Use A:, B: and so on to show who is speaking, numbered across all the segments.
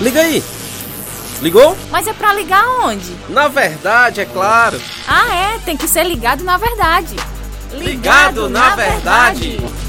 A: Liga aí! Ligou?
B: Mas é pra ligar onde?
A: Na verdade, é claro.
B: Ah, é, tem que ser ligado na verdade.
A: Ligado, ligado na, na, verdade. verdade.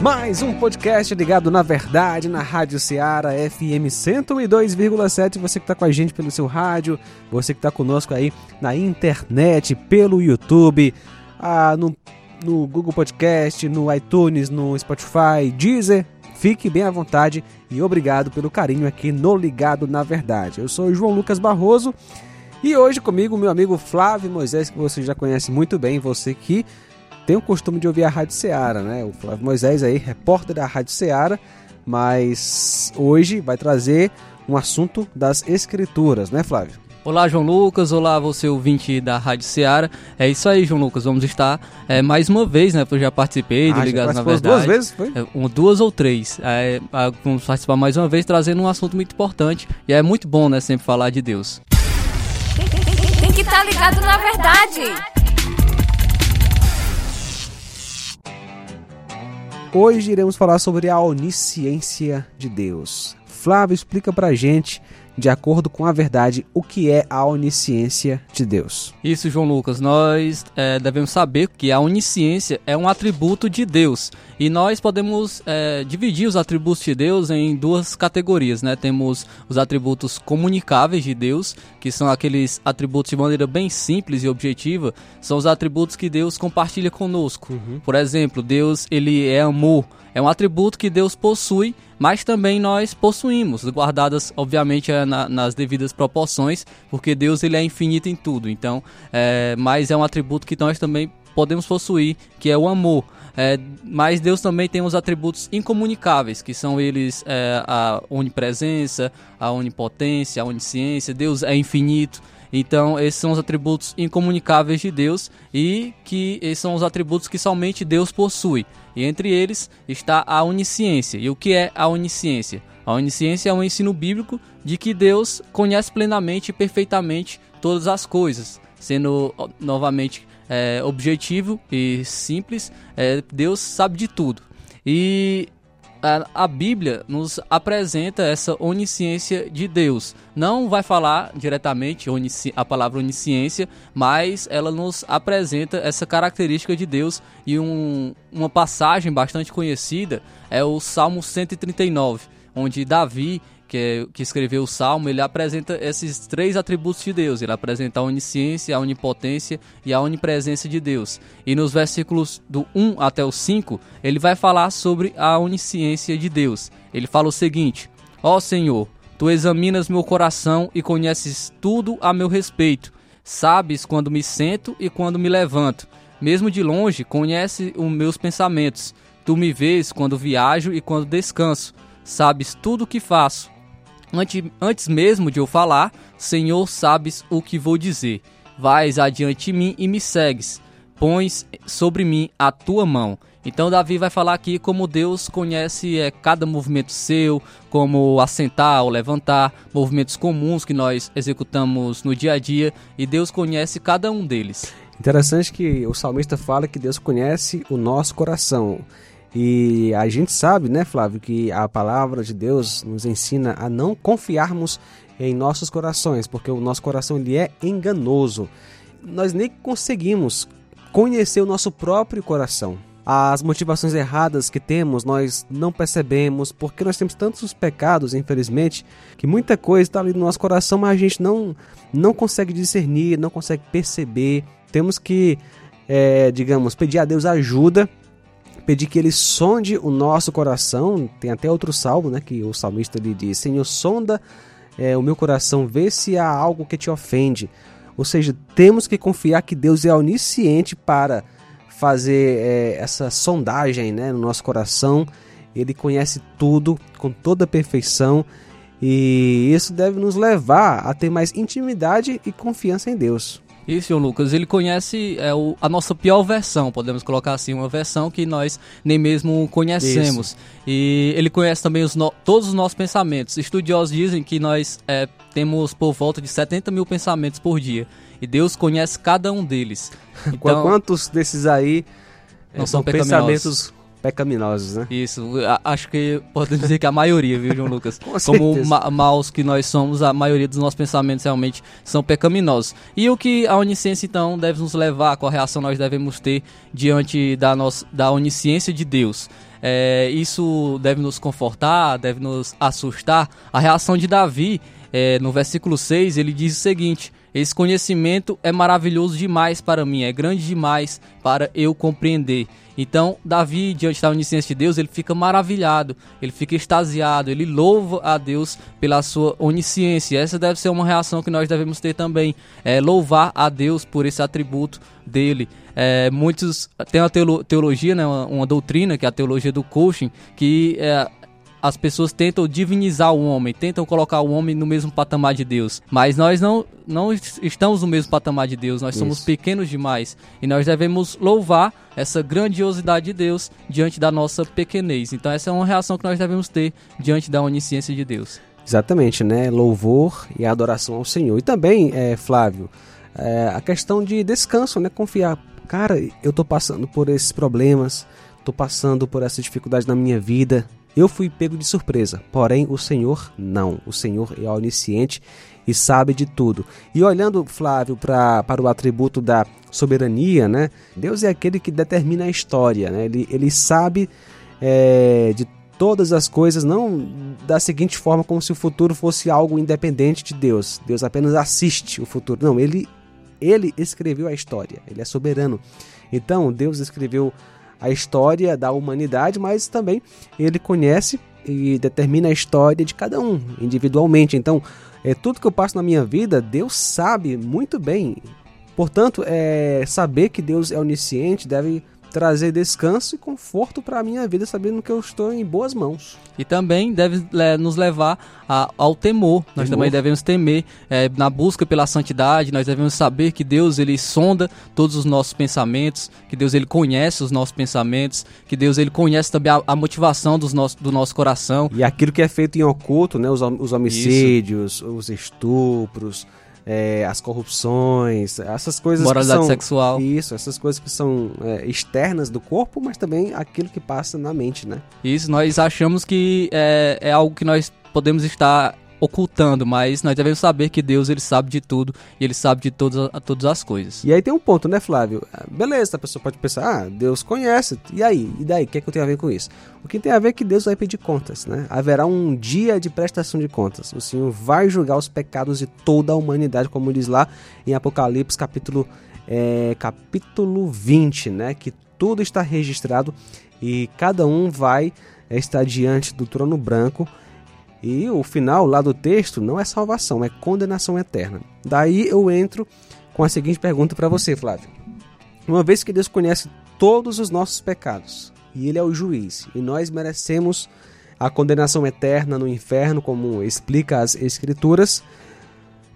C: Mais um podcast ligado na verdade na Rádio Ceará FM 102,7. Você que está com a gente pelo seu rádio, você que está conosco aí na internet, pelo YouTube, ah, no, no Google Podcast, no iTunes, no Spotify, Deezer. Fique bem à vontade e obrigado pelo carinho aqui no Ligado na Verdade. Eu sou João Lucas Barroso e hoje comigo meu amigo Flávio Moisés, que você já conhece muito bem, você que tem o costume de ouvir a Rádio Ceará, né? O Flávio Moisés aí, repórter da Rádio Ceará, mas hoje vai trazer um assunto das escrituras, né, Flávio?
D: Olá, João Lucas. Olá, você ouvinte da Rádio Ceará. É isso aí, João Lucas. Vamos estar é, mais uma vez, né? Eu já participei do ah, Ligados na Verdade.
C: duas vezes, foi?
D: É, um, duas ou três. É, vamos participar mais uma vez, trazendo um assunto muito importante. E é muito bom, né? Sempre falar de Deus.
B: Tem que estar tá ligado na verdade.
C: Hoje iremos falar sobre a onisciência de Deus. Flávio, explica pra gente, de acordo com a verdade, o que é a onisciência de Deus.
D: Isso, João Lucas, nós é, devemos saber que a onisciência é um atributo de Deus. E nós podemos é, dividir os atributos de Deus em duas categorias, né? Temos os atributos comunicáveis de Deus, que são aqueles atributos de maneira bem simples e objetiva, são os atributos que Deus compartilha conosco. Uhum. Por exemplo, Deus ele é amor, é um atributo que Deus possui, mas também nós possuímos, guardadas obviamente é, na, nas devidas proporções, porque Deus ele é infinito em tudo. Então, é, mas é um atributo que nós também podemos possuir, que é o amor. É, mas Deus também tem os atributos incomunicáveis, que são eles é, a onipresença, a onipotência, a onisciência. Deus é infinito. Então, esses são os atributos incomunicáveis de Deus e que esses são os atributos que somente Deus possui. E entre eles está a onisciência. E o que é a onisciência? A onisciência é um ensino bíblico de que Deus conhece plenamente e perfeitamente todas as coisas, sendo novamente é, objetivo e simples, é, Deus sabe de tudo. E a, a, Bíblia nos apresenta essa onisciência de Deus. Não vai falar diretamente a palavra onisciência, mas ela nos apresenta essa característica de Deus. E um, uma passagem bastante conhecida é o Salmo 139, onde Davi que, é, que escreveu o Salmo, ele apresenta esses três atributos de Deus. Ele apresenta a onisciência, a onipotência e a onipresença de Deus. E nos versículos do 1 até o 5, ele vai falar sobre a onisciência de Deus. Ele fala o seguinte: Ó oh Senhor, tu examinas meu coração e conheces tudo a meu respeito. Sabes quando me sento e quando me levanto. Mesmo de longe, conhece os meus pensamentos. Tu me vês quando viajo e quando descanso. Sabes tudo o que faço Antes, antes mesmo de eu falar, Senhor, sabes o que vou dizer. Vais adiante de mim e me segues. Pões sobre mim a tua mão. Então Davi vai falar aqui como Deus conhece é, cada movimento seu, como assentar ou levantar, movimentos comuns que nós executamos no dia a dia, e Deus conhece cada um deles.
C: Interessante que o salmista fala que Deus conhece o nosso coração. E a gente sabe, né, Flávio, que a palavra de Deus nos ensina a não confiarmos em nossos corações, porque o nosso coração ele é enganoso. Nós nem conseguimos conhecer o nosso próprio coração. As motivações erradas que temos, nós não percebemos, porque nós temos tantos pecados, infelizmente, que muita coisa está ali no nosso coração, mas a gente não, não consegue discernir, não consegue perceber. Temos que, é, digamos, pedir a Deus ajuda pedir que ele sonde o nosso coração. Tem até outro salmo, né, que o salmista lhe diz: Senhor, sonda é, o meu coração, vê se há algo que te ofende. Ou seja, temos que confiar que Deus é onisciente para fazer é, essa sondagem né, no nosso coração. Ele conhece tudo com toda perfeição e isso deve nos levar a ter mais intimidade e confiança em Deus.
D: Isso, João Lucas. Ele conhece é, o, a nossa pior versão, podemos colocar assim, uma versão que nós nem mesmo conhecemos. Isso. E ele conhece também os no, todos os nossos pensamentos. Estudiosos dizem que nós é, temos por volta de 70 mil pensamentos por dia. E Deus conhece cada um deles.
C: Então, Quantos desses aí não são, são pensamentos pecaminosos, né?
D: Isso, acho que podemos dizer que a maioria, viu, João Lucas? Com Como ma maus que nós somos, a maioria dos nossos pensamentos realmente são pecaminosos. E o que a onisciência, então, deve nos levar, qual reação nós devemos ter diante da, nossa, da onisciência de Deus? É, isso deve nos confortar, deve nos assustar. A reação de Davi, é, no versículo 6, ele diz o seguinte: Esse conhecimento é maravilhoso demais para mim, é grande demais para eu compreender. Então, Davi, diante da onisciência de Deus, ele fica maravilhado, ele fica extasiado, ele louva a Deus pela sua onisciência. Essa deve ser uma reação que nós devemos ter também, é louvar a Deus por esse atributo dele. É, muitos tem uma teologia, né, uma, uma, doutrina que é a teologia do coaching, que é, as pessoas tentam divinizar o homem, tentam colocar o homem no mesmo patamar de Deus. Mas nós não, não estamos no mesmo patamar de Deus, nós Isso. somos pequenos demais. E nós devemos louvar essa grandiosidade de Deus diante da nossa pequenez. Então essa é uma reação que nós devemos ter diante da onisciência de Deus.
C: Exatamente, né? Louvor e adoração ao Senhor. E também, é, Flávio, é, a questão de descanso, né? Confiar. Cara, eu tô passando por esses problemas, tô passando por essa dificuldade na minha vida, eu fui pego de surpresa, porém o Senhor não. O Senhor é onisciente e sabe de tudo. E olhando, Flávio, pra, para o atributo da soberania, né? Deus é aquele que determina a história, né? Ele, ele sabe é, de todas as coisas, não da seguinte forma como se o futuro fosse algo independente de Deus. Deus apenas assiste o futuro. Não, ele, ele escreveu a história, ele é soberano. Então, Deus escreveu a história da humanidade, mas também ele conhece e determina a história de cada um individualmente. Então, é tudo que eu passo na minha vida, Deus sabe muito bem. Portanto, é saber que Deus é onisciente deve trazer descanso e conforto para a minha vida, sabendo que eu estou em boas mãos.
D: E também deve é, nos levar a, ao temor. temor. Nós também devemos temer é, na busca pela santidade. Nós devemos saber que Deus ele sonda todos os nossos pensamentos, que Deus ele conhece os nossos pensamentos, que Deus ele conhece também a, a motivação dos nosso, do nosso coração.
C: E aquilo que é feito em oculto, né, os, os homicídios, Isso. os estupros é, as corrupções, essas coisas
D: Moralidade
C: que
D: são, sexual.
C: Isso, essas coisas que são é, externas do corpo, mas também aquilo que passa na mente, né?
D: Isso, nós achamos que é, é algo que nós podemos estar ocultando, mas nós devemos saber que Deus ele sabe de tudo e ele sabe de todas, todas as coisas.
C: E aí tem um ponto, né, Flávio? Ah, beleza, a pessoa pode pensar, ah, Deus conhece, e aí? E daí? O que, é que eu tenho a ver com isso? O que tem a ver é que Deus vai pedir contas, né? Haverá um dia de prestação de contas. O Senhor vai julgar os pecados de toda a humanidade, como diz lá em Apocalipse, capítulo, é, capítulo 20, né? Que tudo está registrado e cada um vai estar diante do trono branco e o final lá do texto não é salvação, é condenação eterna. Daí eu entro com a seguinte pergunta para você, Flávio. Uma vez que Deus conhece todos os nossos pecados e Ele é o juiz e nós merecemos a condenação eterna no inferno, como explica as Escrituras,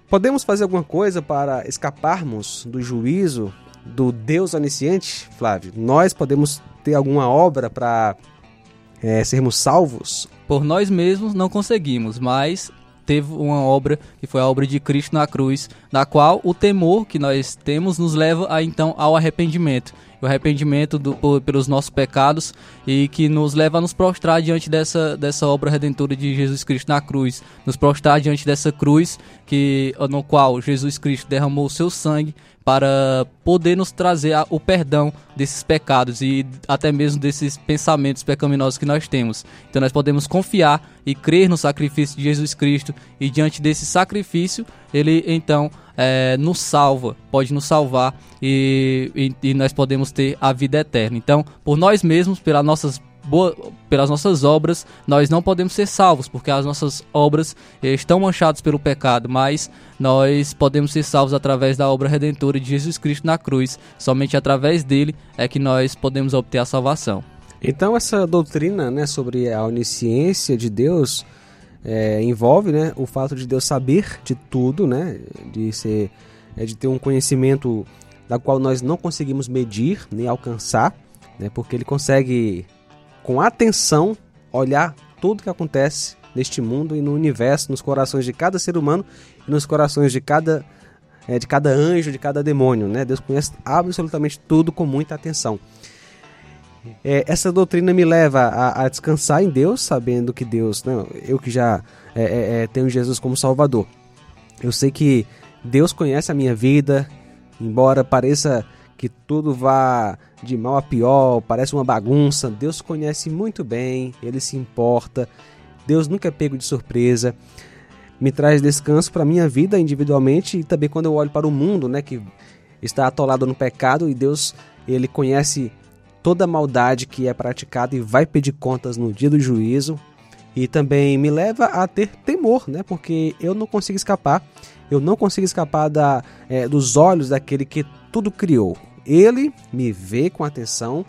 C: podemos fazer alguma coisa para escaparmos do juízo do Deus onisciente, Flávio? Nós podemos ter alguma obra para é, sermos salvos?
D: Por nós mesmos não conseguimos, mas teve uma obra que foi a obra de Cristo na cruz, na qual o temor que nós temos nos leva a, então ao arrependimento. O arrependimento do, por, pelos nossos pecados e que nos leva a nos prostrar diante dessa, dessa obra redentora de Jesus Cristo na cruz. Nos prostrar diante dessa cruz que, no qual Jesus Cristo derramou o seu sangue para poder nos trazer o perdão desses pecados e até mesmo desses pensamentos pecaminosos que nós temos. Então nós podemos confiar e crer no sacrifício de Jesus Cristo e diante desse sacrifício ele então é, nos salva, pode nos salvar e, e, e nós podemos ter a vida eterna. Então por nós mesmos, pelas nossas pelas nossas obras, nós não podemos ser salvos, porque as nossas obras estão manchadas pelo pecado, mas nós podemos ser salvos através da obra redentora de Jesus Cristo na cruz. Somente através dele é que nós podemos obter a salvação.
C: Então essa doutrina, né, sobre a onisciência de Deus é, envolve, né, o fato de Deus saber de tudo, né, de ser é de ter um conhecimento da qual nós não conseguimos medir nem alcançar, né, porque ele consegue, com atenção, olhar tudo que acontece neste mundo e no universo, nos corações de cada ser humano e nos corações de cada, é, de cada anjo, de cada demônio. Né? Deus conhece absolutamente tudo com muita atenção. É, essa doutrina me leva a, a, descansar em Deus, sabendo que Deus, né, eu que já é, é, é, tenho Jesus como Salvador, eu sei que Deus conhece a minha vida, embora pareça que tudo vá de mal a pior, parece uma bagunça, Deus conhece muito bem, Ele se importa, Deus nunca é pego de surpresa, me traz descanso para minha vida individualmente e também quando eu olho para o mundo, né, que está atolado no pecado e Deus, Ele conhece toda maldade que é praticada e vai pedir contas no dia do juízo. E também me leva a ter temor, né? Porque eu não consigo escapar, eu não consigo escapar da, é, dos olhos daquele que tudo criou. Ele me vê com atenção.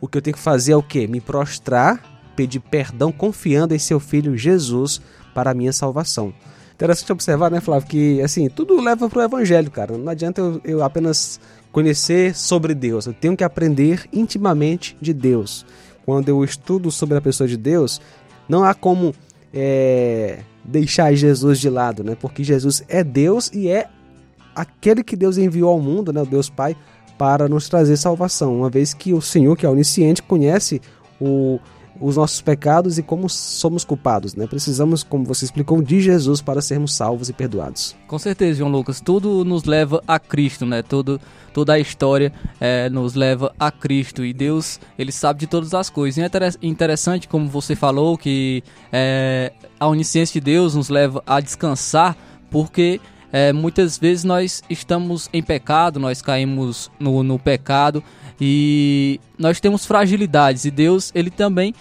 C: O que eu tenho que fazer é o quê? Me prostrar, pedir perdão, confiando em seu filho Jesus para a minha salvação. Interessante observar, né, Flávio, que assim, tudo leva para o evangelho, cara. Não adianta eu, eu apenas conhecer sobre Deus, eu tenho que aprender intimamente de Deus. Quando eu estudo sobre a pessoa de Deus, não há como é, deixar Jesus de lado, né? Porque Jesus é Deus e é aquele que Deus enviou ao mundo, né? O Deus Pai, para nos trazer salvação. Uma vez que o Senhor, que é onisciente, conhece o os nossos pecados e como somos culpados, né? Precisamos, como você explicou, de Jesus para sermos salvos e perdoados.
D: Com certeza, João Lucas. Tudo nos leva a Cristo, né? Tudo, toda a história é, nos leva a Cristo e Deus, ele sabe de todas as coisas. E é interessante, como você falou, que é, a onisciência de Deus nos leva a descansar, porque é, muitas vezes nós estamos em pecado, nós caímos no, no pecado, e nós temos fragilidades e Deus, ele também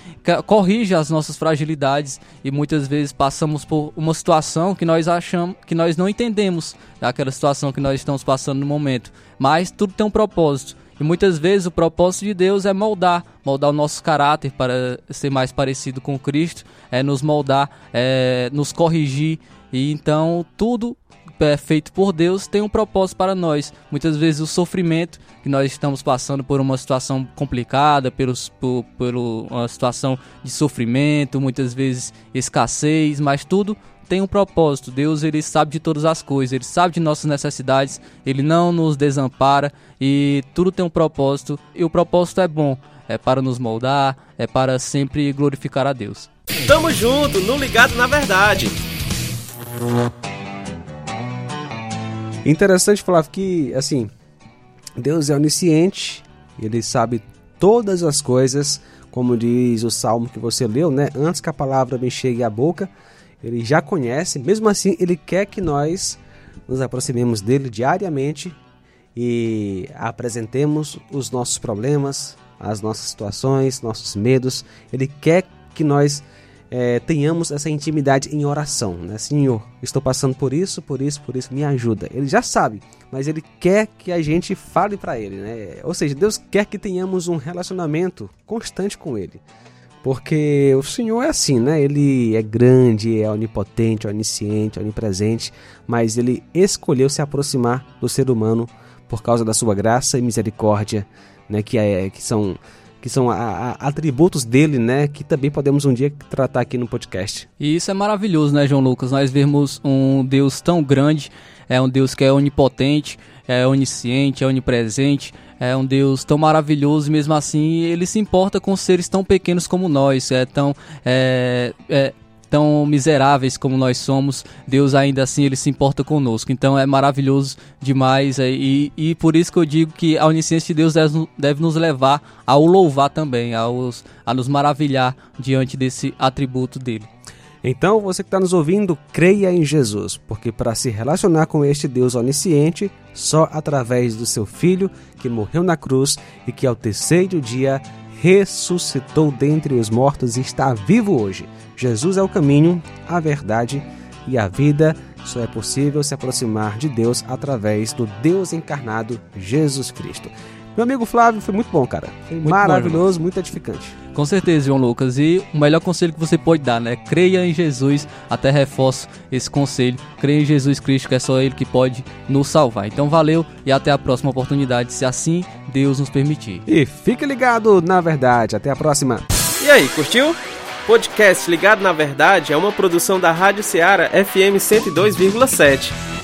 D: corrige as nossas fragilidades e muitas vezes passamos por uma situação que nós achamos que nós não entendemos daquela situação que nós estamos passando no momento, mas tudo tem um propósito. E muitas vezes o propósito de Deus é moldar, moldar o nosso caráter para ser mais parecido com Cristo, é nos moldar, é nos corrigir. E então tudo é feito por Deus tem um propósito para nós. Muitas vezes o sofrimento que nós estamos passando por uma situação complicada, pelos, por, por uma situação de sofrimento, muitas vezes escassez, mas tudo tem um propósito. Deus ele sabe de todas as coisas, ele sabe de nossas necessidades, ele não nos desampara e tudo tem um propósito e o propósito é bom, é para nos moldar, é para sempre glorificar a Deus.
A: Tamo junto, no ligado na verdade.
C: Interessante falar que, assim, Deus é onisciente, ele sabe todas as coisas, como diz o salmo que você leu, né? Antes que a palavra me chegue à boca, ele já conhece, mesmo assim, ele quer que nós nos aproximemos dele diariamente e apresentemos os nossos problemas, as nossas situações, nossos medos. Ele quer que nós é, tenhamos essa intimidade em oração, né? Senhor, estou passando por isso, por isso, por isso, me ajuda. Ele já sabe, mas ele quer que a gente fale para ele, né? Ou seja, Deus quer que tenhamos um relacionamento constante com ele. Porque o Senhor é assim, né? Ele é grande, é onipotente, onisciente, onipresente, mas ele escolheu se aproximar do ser humano por causa da sua graça e misericórdia, né? Que, é, que são que são a, a, atributos dele, né, que também podemos um dia tratar aqui no podcast.
D: E isso é maravilhoso, né, João Lucas? Nós vemos um Deus tão grande, é um Deus que é onipotente, é onisciente, é onipresente, é um Deus tão maravilhoso e mesmo assim ele se importa com seres tão pequenos como nós, é tão é, é, tão miseráveis como nós somos, Deus ainda assim ele se importa conosco. Então é maravilhoso demais é, e, e por isso que eu digo que a onisciência de Deus deve, deve nos levar a o louvar também, a, os, a nos maravilhar diante desse atributo dele.
C: Então, você que está nos ouvindo, creia em Jesus, porque para se relacionar com este Deus onisciente, só através do seu Filho, que morreu na cruz e que ao terceiro dia ressuscitou dentre os mortos e está vivo hoje. Jesus é o caminho, a verdade e a vida. Só é possível se aproximar de Deus através do Deus encarnado, Jesus Cristo. Meu amigo Flávio, foi muito bom, cara. Foi
D: Muito
C: maravilhoso, muito edificante.
D: Com certeza, João Lucas. E o melhor conselho que você pode dar, né? Creia em Jesus. Até reforço esse conselho. Creia em Jesus Cristo, que é só Ele que pode nos salvar. Então, valeu e até a próxima oportunidade, se assim Deus nos permitir.
C: E fique ligado na verdade. Até a próxima.
A: E aí, curtiu? Podcast Ligado na Verdade é uma produção da Rádio Ceará FM 102,7.